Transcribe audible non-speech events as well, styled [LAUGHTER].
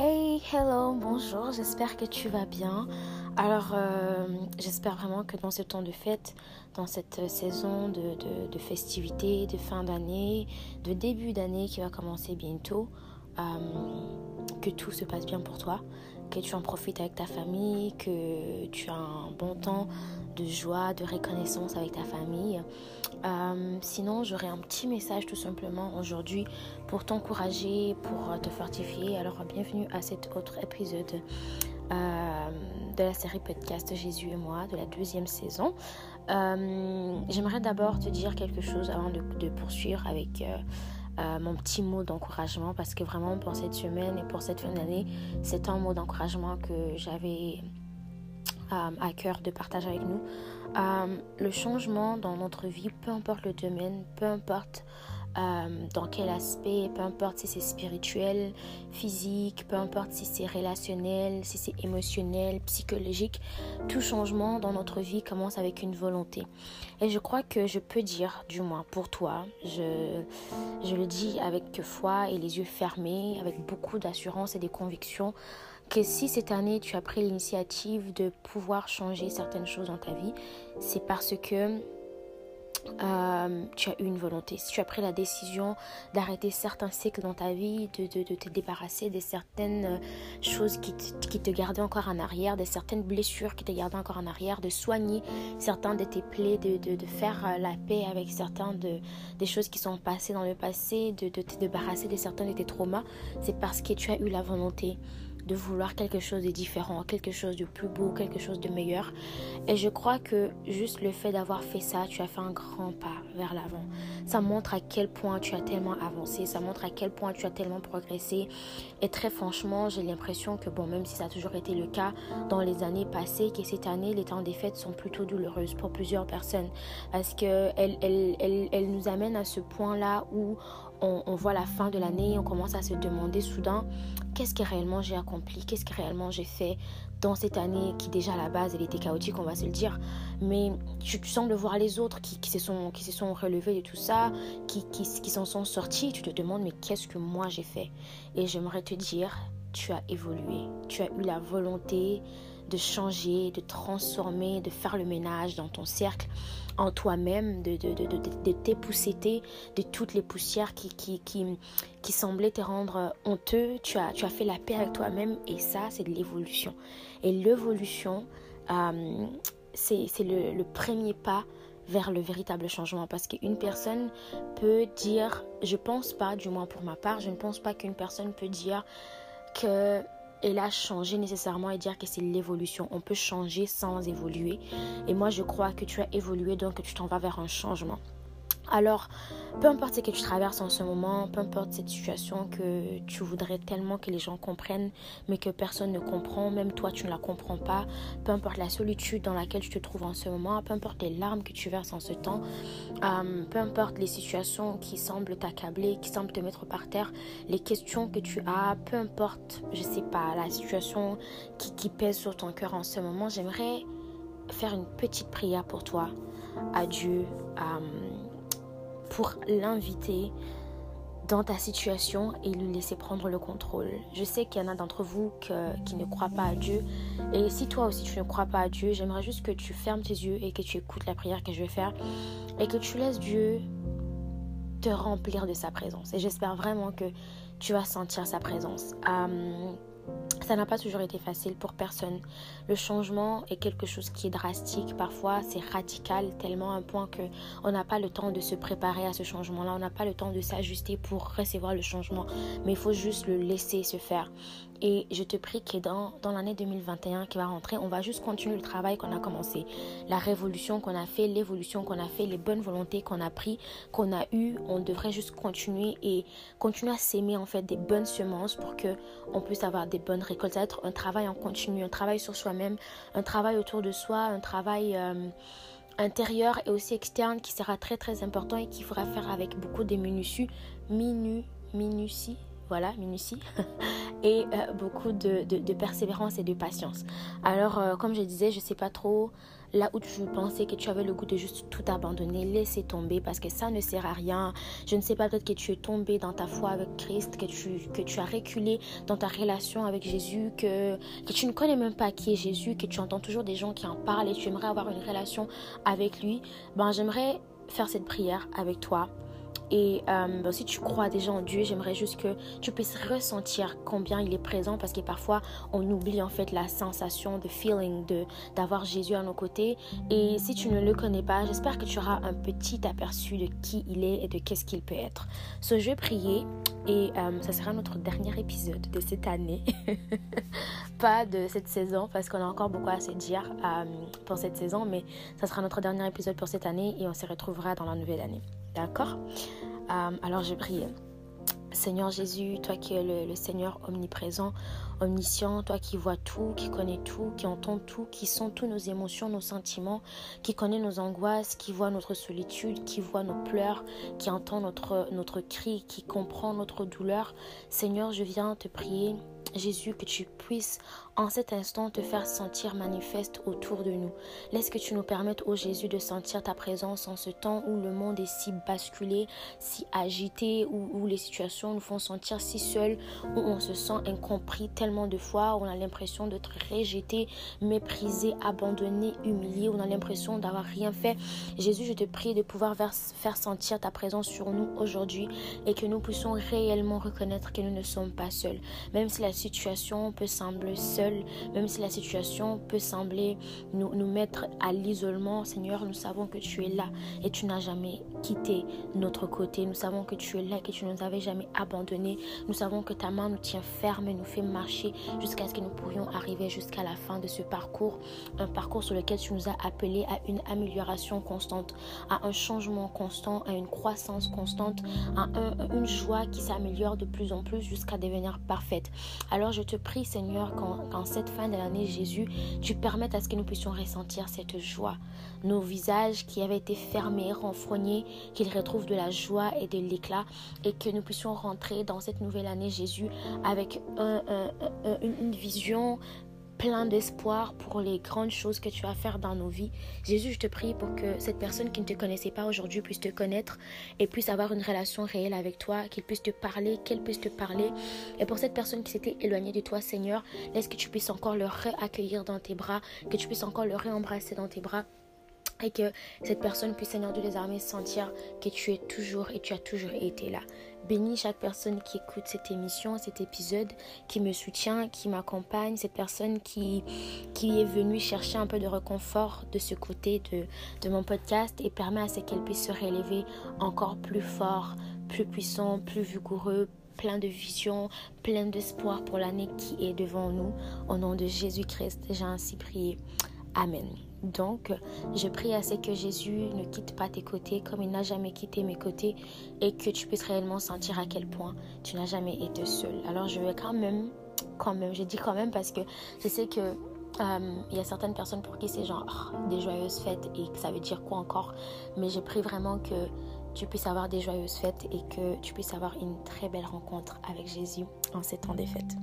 Hey, hello, bonjour, j'espère que tu vas bien. Alors, euh, j'espère vraiment que dans ce temps de fête, dans cette saison de, de, festivités, de fin d'année, de début d'année qui va commencer bientôt, euh, que tout se passe bien pour toi, que tu en profites avec ta famille, que tu as un bon temps de joie, de reconnaissance avec ta famille. Euh, sinon, j'aurais un petit message tout simplement aujourd'hui pour t'encourager, pour te fortifier. Alors, bienvenue à cet autre épisode euh, de la série podcast Jésus et moi, de la deuxième saison. Euh, j'aimerais d'abord te dire quelque chose avant de, poursuivre avec... mon petit mot d'encouragement parce que vraiment pour cette semaine et pour cette fin d'année, c'est un mot d'encouragement que j'avais à cœur de partager avec nous. Euh, le changement dans notre vie, peu importe le domaine, peu importe euh, dans quel aspect, peu importe si c'est spirituel, physique, peu importe si c'est relationnel, si c'est émotionnel, psychologique, tout changement dans notre vie commence avec une volonté. Et je crois que je peux dire, du moins pour toi, je, je le dis avec foi et les yeux fermés, avec beaucoup d'assurance et des convictions, que si cette année tu as pris l'initiative de pouvoir changer certaines choses dans ta vie, c'est parce que euh, tu as eu une volonté. Si tu as pris la décision d'arrêter certains cycles dans ta vie, de, de, te débarrasser de certaines euh, choses qui te, qui te, gardaient encore en arrière, de certaines blessures qui te gardaient encore en arrière, de soigner certains de tes plaies, de, de faire euh, la paix avec certains de, des choses qui sont passées dans le passé, de, te débarrasser de certains de tes traumas, c'est parce que tu as eu la volonté de vouloir quelque chose de différent, quelque chose de plus beau, quelque chose de meilleur. Et je crois que juste le fait d'avoir fait ça, tu as fait un grand pas vers l'avant. Ça montre à quel point tu as tellement avancé, ça montre à quel point tu as tellement progressé. Et très franchement, j'ai l'impression que, bon, même si ça a toujours été le cas dans les années passées, que cette année, les temps des fêtes sont plutôt douloureuses pour plusieurs personnes. Parce qu'elles elles, elles, elles nous amènent à ce point-là où on, voit la fin de l'année, on commence à se demander soudain qu'est-ce que réellement j'ai accompli, qu'est-ce que réellement j'ai fait dans cette année qui déjà à la base elle était chaotique, on va se le dire. Mais tu, sembles voir les autres qui, se sont, qui se sont relevés de tout ça, qui, qui s'en sont sortis. Tu te demandes mais qu'est-ce que moi j'ai fait? Et j'aimerais te dire, tu as évolué, tu as eu la volonté de changer, de transformer, de faire le ménage dans ton cercle, en toi-même, de, de, de, de, t'épousseter de toutes les poussières qui, qui, qui, qui, semblaient te rendre honteux. Tu as, tu as fait la paix avec toi-même et ça, c'est de l'évolution. Et l'évolution, euh, c'est le, premier pas vers le véritable changement parce qu'une personne peut dire, je pense pas, du moins pour ma part, je ne pense pas qu'une personne peut dire que elle a changé nécessairement et dire que c'est l'évolution. On peut changer sans évoluer. Et moi, je crois que tu as évolué, donc tu t'en vas vers un changement. Alors, peu importe ce que tu traverses en ce moment, peu importe cette situation que tu voudrais tellement que les gens comprennent, mais que personne ne comprend, même toi tu ne la comprends pas, peu importe la solitude dans laquelle tu te trouves en ce moment, peu importe les larmes que tu verses en ce temps, euh, peu importe les situations qui semblent t'accabler, qui semblent te mettre par terre, les questions que tu as, peu importe, je sais pas, la situation qui, pèse sur ton cœur en ce moment, j'aimerais faire une petite prière pour toi à Dieu. Euh, pour l'inviter dans ta situation et lui laisser prendre le contrôle. Je sais qu'il y en a d'entre vous qui ne croient pas à Dieu. Et si toi aussi tu ne crois pas à Dieu, j'aimerais juste que tu fermes tes yeux et que tu écoutes la prière que je vais faire et que tu laisses Dieu te remplir de sa présence. Et j'espère vraiment que tu vas sentir sa présence. Euh, ça n'a pas toujours été facile pour personne. Le changement est quelque chose qui est drastique, parfois c'est radical tellement un point que on n'a pas le temps de se préparer à ce changement-là, on n'a pas le temps de s'ajuster pour recevoir le changement, mais il faut juste le laisser se faire. Et je te prie que dans, dans l'année 2021 qui va rentrer, on va juste continuer le travail qu'on a commencé. La révolution qu'on a fait, l'évolution qu'on a fait, les bonnes volontés qu'on a pris, qu'on a eues, on devrait juste continuer et continuer à s'aimer en fait des bonnes semences pour que on puisse avoir des bonnes récoltes. Ça va être un travail en continu, un travail sur soi-même, un travail autour de soi, un travail... Euh, intérieur et aussi externe qui sera très très important et qui fera faire avec beaucoup de minutie, minu, minutie, voilà, minutie, [LAUGHS] et euh, beaucoup de, de, persévérance et de patience. Alors, euh, comme je disais, je ne sais pas trop là où tu pensais que tu avais le goût de juste tout abandonner, laisser tomber parce que ça ne sert à rien. Je ne sais pas, peut-être que tu es tombé dans ta foi avec Christ, que tu, que tu as reculé dans ta relation avec Jésus, que, que tu ne connais même pas qui est Jésus, que tu entends toujours des gens qui en parlent et tu aimerais avoir une relation avec lui. Ben, j'aimerais faire cette prière avec toi et euh, ben, si tu crois déjà en Dieu, j'aimerais juste que tu puisses ressentir combien il est présent parce que parfois on oublie en fait la sensation, de feeling de d'avoir Jésus à nos côtés. Et si tu ne le connais pas, j'espère que tu auras un petit aperçu de qui il est et de qu'est-ce qu'il peut être. So, je vais prier et euh, ça sera notre dernier épisode de cette année, [LAUGHS] pas de cette saison parce qu'on a encore beaucoup à se dire euh, pour cette saison, mais ça sera notre dernier épisode pour cette année et on se retrouvera dans la nouvelle année. D'accord euh, Alors je prie. Seigneur Jésus, toi qui es le, Seigneur omniprésent, omniscient, toi qui vois tout, qui connais tout, qui entend tout, qui sent tous nos émotions, nos sentiments, qui connaît nos angoisses, qui voit notre solitude, qui voit nos pleurs, qui entend notre, notre cri, qui comprend notre douleur. Seigneur, je viens te prier Jésus, que tu puisses en cet instant te faire sentir manifeste autour de nous. Laisse que tu nous permettes, ô Jésus, de sentir ta présence en ce temps où le monde est si basculé, si agité, où, où les situations nous font sentir si seuls, où on se sent incompris tellement de fois, où on a l'impression d'être rejeté, méprisé, abandonné, humilié, où on a l'impression d'avoir rien fait. Jésus, je te prie de pouvoir faire sentir ta présence sur nous aujourd'hui et que nous puissions réellement reconnaître que nous ne sommes pas seuls. Même si la situation peut sembler seule, même si la situation peut sembler nous, nous mettre à l'isolement, Seigneur, nous savons que tu es là et tu n'as jamais quitté notre côté. Nous savons que tu es là, que tu ne nous avais jamais abandonnés. Nous savons que ta main nous tient ferme et nous fait marcher jusqu'à ce que nous pourrions arriver jusqu'à la fin de ce parcours. Un parcours sur lequel tu nous as appelés à une amélioration constante, à un changement constant, à une croissance constante, à une joie qui s'améliore de plus en plus jusqu'à devenir parfaite. Alors je te prie Seigneur qu'en cette fin de l'année Jésus, tu permettes à ce que nous puissions ressentir cette joie. Nos visages qui avaient été fermés, renfrognés, qu'ils retrouvent de la joie et de l'éclat et que nous puissions rentrer dans cette nouvelle année Jésus avec une vision plein d'espoir pour les grandes choses que tu vas faire dans nos vies. Jésus, je te prie pour que cette personne qui ne te connaissait pas aujourd'hui puisse te connaître et puisse avoir une relation réelle avec toi, qu'il puisse te parler, qu'elle puisse te parler. Et pour cette personne qui s'était éloignée de toi, Seigneur, laisse que tu puisses encore le réaccueillir dans tes bras, que tu puisses encore le réembrasser dans tes bras et que cette personne puisse, Seigneur de les armées, sentir que tu es toujours et tu as toujours été là. Bénis chaque personne qui écoute cette émission, cet épisode, qui me soutient, qui m'accompagne, cette personne qui, qui est venue chercher un peu de réconfort de ce côté de, de mon podcast et permet à ce qu'elle puisse se relever encore plus fort, plus puissant, plus vigoureux, plein de vision, plein d'espoir pour l'année qui est devant nous. Au nom de Jésus-Christ, j'ai ainsi prié. Amen. Donc, je prie à ce que Jésus ne quitte pas tes côtés comme il n'a jamais quitté mes côtés et que tu puisses réellement sentir à quel point tu n'as jamais été seul. Alors, je vais quand même, quand même, j'ai dit quand même parce que je sais que euh, il y a certaines personnes pour qui c'est genre oh, des joyeuses fêtes et que ça veut dire quoi encore. Mais je prie vraiment que tu puisses avoir des joyeuses fêtes et que tu puisses avoir une très belle rencontre avec Jésus en ces temps des fêtes.